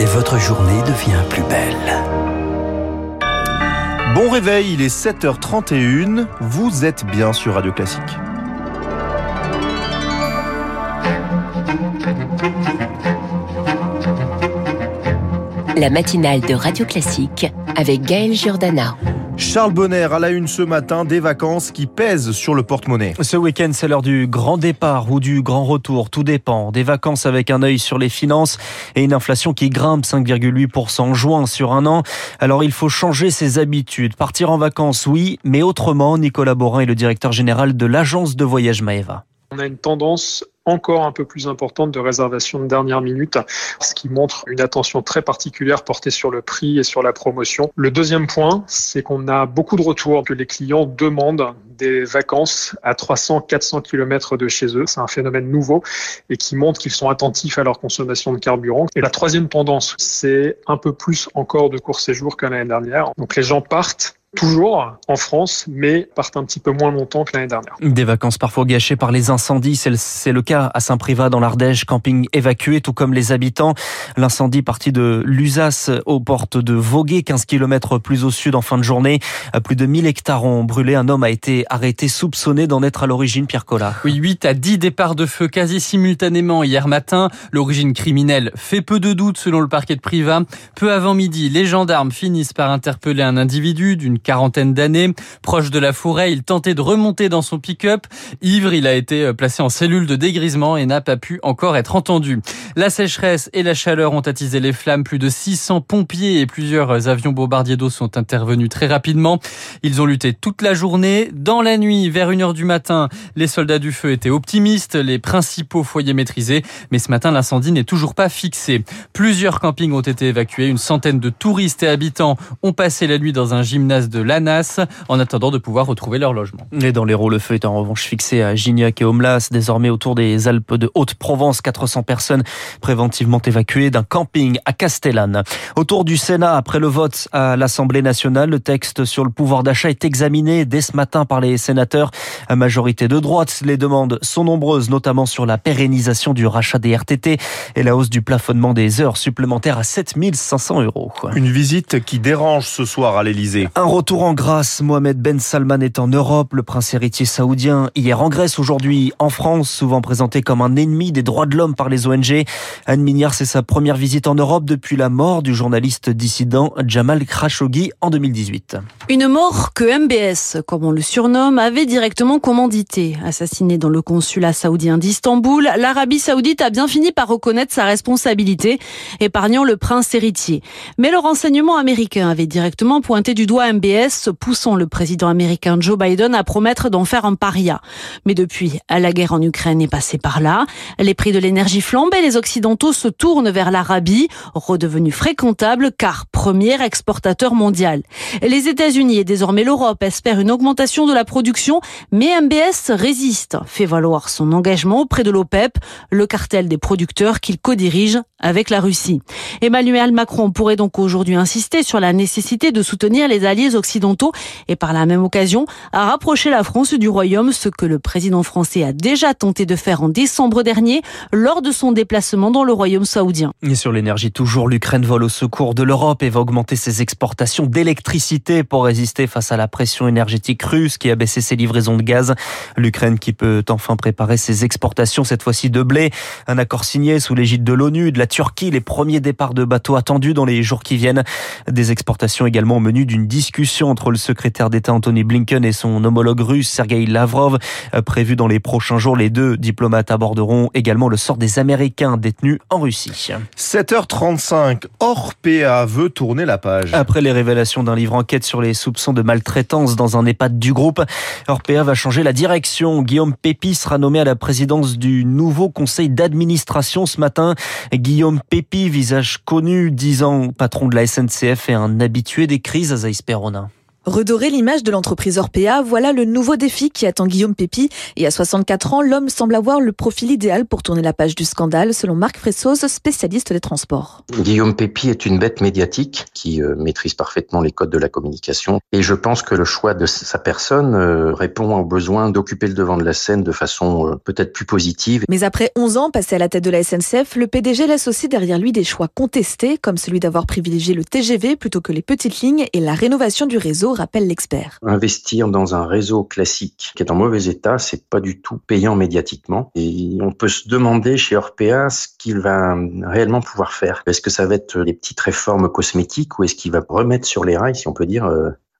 Et votre journée devient plus belle. Bon réveil, il est 7h31. Vous êtes bien sur Radio Classique. La matinale de Radio Classique avec Gaël Giordana. Charles Bonner à la une ce matin des vacances qui pèsent sur le porte-monnaie. Ce week-end, c'est l'heure du grand départ ou du grand retour. Tout dépend. Des vacances avec un œil sur les finances et une inflation qui grimpe 5,8% en juin sur un an. Alors il faut changer ses habitudes. Partir en vacances, oui, mais autrement. Nicolas Borin est le directeur général de l'agence de voyage Maeva. On a une tendance encore un peu plus importante de réservation de dernière minute, ce qui montre une attention très particulière portée sur le prix et sur la promotion. Le deuxième point, c'est qu'on a beaucoup de retours que les clients demandent des vacances à 300-400 km de chez eux. C'est un phénomène nouveau et qui montre qu'ils sont attentifs à leur consommation de carburant. Et la troisième tendance, c'est un peu plus encore de court séjour que l'année dernière. Donc les gens partent toujours en France, mais partent un petit peu moins longtemps que l'année dernière. Des vacances parfois gâchées par les incendies, c'est le cas à Saint-Privat dans l'Ardèche, camping évacué, tout comme les habitants. L'incendie parti de Lusas aux portes de Voguet, 15 km plus au sud en fin de journée. Plus de 1000 hectares ont brûlé. Un homme a été arrêté, soupçonné d'en être à l'origine, Pierre Collat. Oui, 8 à 10 départs de feu quasi simultanément hier matin. L'origine criminelle fait peu de doute selon le parquet de Privat. Peu avant midi, les gendarmes finissent par interpeller un individu d'une quarantaine d'années. Proche de la forêt, il tentait de remonter dans son pick-up. Ivre, il a été euh, placé en cellule de dégrisement et n'a pas pu encore être entendu. La sécheresse et la chaleur ont attisé les flammes. Plus de 600 pompiers et plusieurs avions bombardiers d'eau sont intervenus très rapidement. Ils ont lutté toute la journée. Dans la nuit, vers 1h du matin, les soldats du feu étaient optimistes, les principaux foyers maîtrisés. Mais ce matin, l'incendie n'est toujours pas fixé. Plusieurs campings ont été évacués. Une centaine de touristes et habitants ont passé la nuit dans un gymnase de l'ANAS en attendant de pouvoir retrouver leur logement. Et dans l'Hérault, le feu est en revanche fixé à Gignac et Omlas, désormais autour des Alpes de Haute-Provence. 400 personnes préventivement évacuées d'un camping à Castellane. Autour du Sénat, après le vote à l'Assemblée nationale, le texte sur le pouvoir d'achat est examiné dès ce matin par les sénateurs à majorité de droite. Les demandes sont nombreuses, notamment sur la pérennisation du rachat des RTT et la hausse du plafonnement des heures supplémentaires à 7500 euros. Une visite qui dérange ce soir à l'Elysée. Un retour en grâce. Mohamed Ben Salman est en Europe. Le prince héritier saoudien, hier en Grèce, aujourd'hui en France, souvent présenté comme un ennemi des droits de l'homme par les ONG. Anne Mignard, c'est sa première visite en Europe depuis la mort du journaliste dissident Jamal Khashoggi en 2018. Une mort que MBS, comme on le surnomme, avait directement commandité. Assassiné dans le consulat saoudien d'Istanbul, l'Arabie saoudite a bien fini par reconnaître sa responsabilité, épargnant le prince héritier. Mais le renseignement américain avait directement pointé du doigt MBS, poussant le président américain Joe Biden à promettre d'en faire un paria. Mais depuis, la guerre en Ukraine est passée par là. Les prix de l'énergie flambent et les Occidentaux se tournent vers l'Arabie, redevenue fréquentable car premier exportateur mondial. Les États-Unis et désormais l'Europe espèrent une augmentation de la production, mais MBS résiste, fait valoir son engagement auprès de l'OPEP, le cartel des producteurs qu'il co-dirige avec la Russie. Emmanuel Macron pourrait donc aujourd'hui insister sur la nécessité de soutenir les alliés occidentaux et par la même occasion à rapprocher la France du Royaume, ce que le président français a déjà tenté de faire en décembre dernier lors de son déplacement dans le Royaume saoudien. Et sur l'énergie toujours, l'Ukraine vole au secours de l'Europe et va augmenter ses exportations d'électricité pour résister face à la pression énergétique russe qui a baissé ses livraisons de gaz. L'Ukraine qui peut enfin préparer ses exportations, cette fois-ci de blé. Un accord signé sous l'égide de l'ONU, de la Turquie, les premiers départs de bateaux attendus dans les jours qui viennent. Des exportations également au menu d'une discussion entre le secrétaire d'État Anthony Blinken et son homologue russe Sergei Lavrov. Prévu dans les prochains jours, les deux diplomates aborderont également le sort des Américains détenus en Russie. 7h35, Orpea veut tourner la page. Après les révélations d'un livre enquête sur les soupçons de maltraitance dans un EHPAD du groupe, Orpea va changer la direction. Guillaume Pépi sera nommé à la présidence du nouveau conseil d'administration ce matin. Guillaume Pépi, visage connu, 10 ans patron de la SNCF et un habitué des crises à Zaïs Perronin. Redorer l'image de l'entreprise Orpea, voilà le nouveau défi qui attend Guillaume Pépi. Et à 64 ans, l'homme semble avoir le profil idéal pour tourner la page du scandale, selon Marc Fressoz, spécialiste des transports. Guillaume Pépi est une bête médiatique qui euh, maîtrise parfaitement les codes de la communication. Et je pense que le choix de sa personne euh, répond au besoin d'occuper le devant de la scène de façon euh, peut-être plus positive. Mais après 11 ans passés à la tête de la SNCF, le PDG laisse aussi derrière lui des choix contestés, comme celui d'avoir privilégié le TGV plutôt que les petites lignes et la rénovation du réseau rappelle l'expert. Investir dans un réseau classique qui est en mauvais état, c'est pas du tout payant médiatiquement. Et on peut se demander chez Orpea ce qu'il va réellement pouvoir faire. Est-ce que ça va être des petites réformes cosmétiques ou est-ce qu'il va remettre sur les rails, si on peut dire,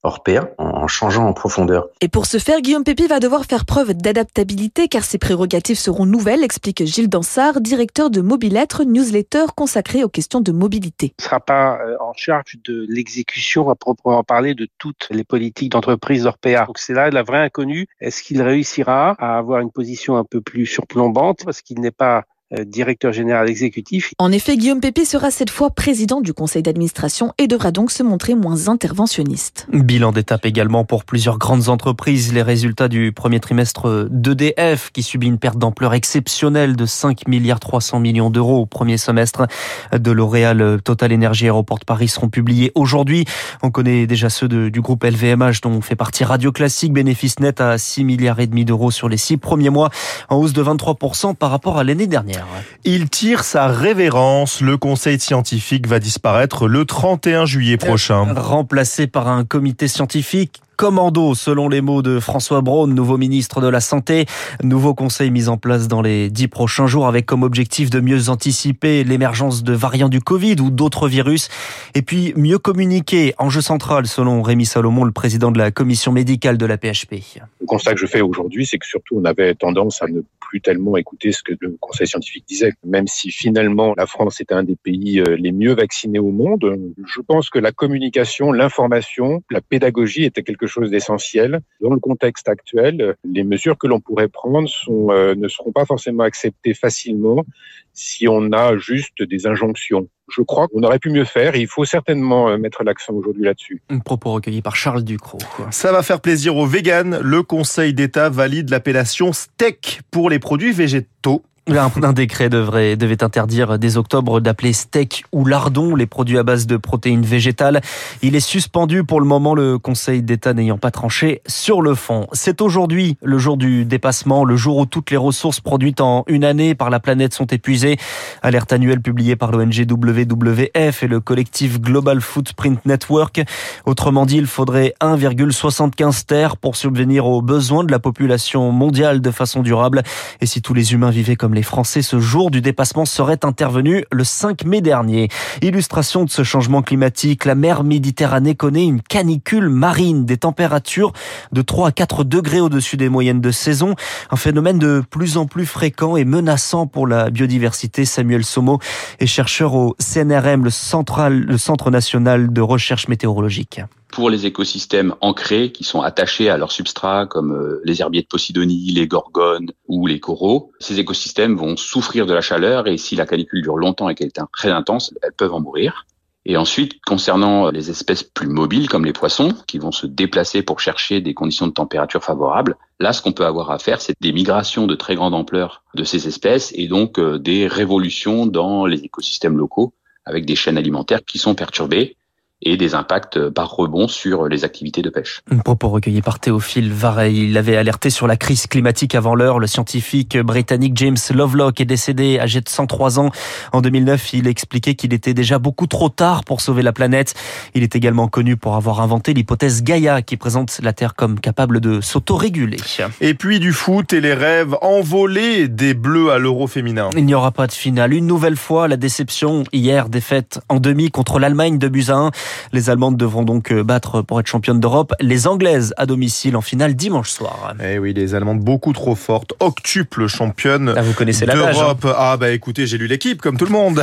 euh, Orpea en changeant en profondeur. Et pour ce faire, Guillaume Pépi va devoir faire preuve d'adaptabilité car ses prérogatives seront nouvelles, explique Gilles Dansard, directeur de Mobilettre, newsletter consacré aux questions de mobilité. Il ne sera pas euh, en charge de l'exécution à proprement parler de toutes les politiques d'entreprise d'Orpea. Donc c'est là la vraie inconnue. Est-ce qu'il réussira à avoir une position un peu plus surplombante? Parce qu'il n'est pas directeur général exécutif. En effet, Guillaume Pépi sera cette fois président du conseil d'administration et devra donc se montrer moins interventionniste. Bilan d'étape également pour plusieurs grandes entreprises. Les résultats du premier trimestre d'EDF qui subit une perte d'ampleur exceptionnelle de 5 milliards 300 millions d'euros au premier semestre de L'Oréal Total Énergie Aéroport de Paris seront publiés aujourd'hui. On connaît déjà ceux du groupe LVMH dont fait partie Radio Classique. Bénéfice net à 6 milliards et demi d'euros sur les six premiers mois en hausse de 23% par rapport à l'année dernière. Il tire sa révérence. Le conseil scientifique va disparaître le 31 juillet prochain. Remplacé par un comité scientifique commando, selon les mots de François Braun, nouveau ministre de la Santé. Nouveau conseil mis en place dans les dix prochains jours avec comme objectif de mieux anticiper l'émergence de variants du Covid ou d'autres virus. Et puis mieux communiquer. Enjeu central, selon Rémi Salomon, le président de la commission médicale de la PHP. Le constat que je fais aujourd'hui, c'est que surtout on avait tendance à ne plus tellement écouter ce que le conseil scientifique disait. Même si finalement la France était un des pays euh, les mieux vaccinés au monde, je pense que la communication, l'information, la pédagogie était quelque chose d'essentiel. Dans le contexte actuel, les mesures que l'on pourrait prendre sont, euh, ne seront pas forcément acceptées facilement si on a juste des injonctions. Je crois qu'on aurait pu mieux faire et il faut certainement euh, mettre l'accent aujourd'hui là-dessus. Un propos recueilli par Charles Ducrot. Ça va faire plaisir aux véganes. Le Conseil d'État valide l'appellation steak pour les produits végétaux. Un, décret devrait, devait interdire dès octobre d'appeler steak ou lardon les produits à base de protéines végétales. Il est suspendu pour le moment, le Conseil d'État n'ayant pas tranché sur le fond. C'est aujourd'hui le jour du dépassement, le jour où toutes les ressources produites en une année par la planète sont épuisées. Alerte annuelle publiée par l'ONG WWF et le collectif Global Footprint Network. Autrement dit, il faudrait 1,75 terres pour subvenir aux besoins de la population mondiale de façon durable. Et si tous les humains vivaient comme les Français, ce jour du dépassement serait intervenu le 5 mai dernier. Illustration de ce changement climatique, la mer Méditerranée connaît une canicule marine, des températures de 3 à 4 degrés au-dessus des moyennes de saison, un phénomène de plus en plus fréquent et menaçant pour la biodiversité. Samuel Somo est chercheur au CNRM, le, le Centre national de recherche météorologique pour les écosystèmes ancrés qui sont attachés à leur substrat comme euh, les herbiers de Posidonie, les gorgones ou les coraux. Ces écosystèmes vont souffrir de la chaleur et si la canicule dure longtemps et qu'elle est très intense, elles peuvent en mourir. Et ensuite, concernant les espèces plus mobiles comme les poissons, qui vont se déplacer pour chercher des conditions de température favorables, là, ce qu'on peut avoir à faire, c'est des migrations de très grande ampleur de ces espèces et donc euh, des révolutions dans les écosystèmes locaux avec des chaînes alimentaires qui sont perturbées et des impacts par rebond sur les activités de pêche. Un propos recueilli par Théophile Varey. Il avait alerté sur la crise climatique avant l'heure. Le scientifique britannique James Lovelock est décédé âgé de 103 ans. En 2009, il expliquait qu'il était déjà beaucoup trop tard pour sauver la planète. Il est également connu pour avoir inventé l'hypothèse Gaïa qui présente la Terre comme capable de s'autoréguler. Et puis du foot et les rêves envolés des Bleus à l'Euro féminin. Il n'y aura pas de finale. Une nouvelle fois, la déception hier défaite en demi contre l'Allemagne de buts 1. Les Allemandes devront donc euh, battre pour être championnes d'Europe les Anglaises à domicile en finale dimanche soir. Eh oui, les Allemandes beaucoup trop fortes, octuple championne ah, vous connaissez hein. d'Europe. Ah bah écoutez, j'ai lu l'équipe comme tout le monde.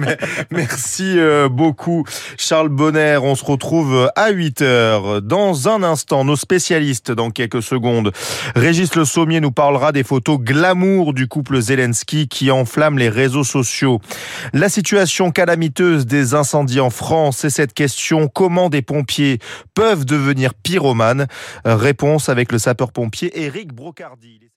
Merci euh, beaucoup Charles Bonner. On se retrouve à 8 heures. Dans un instant, nos spécialistes dans quelques secondes. Régis Le Sommier nous parlera des photos glamour du couple Zelensky qui enflamme les réseaux sociaux. La situation calamiteuse des incendies en France et cette question, comment des pompiers peuvent devenir pyromanes? Réponse avec le sapeur-pompier Éric Brocardi.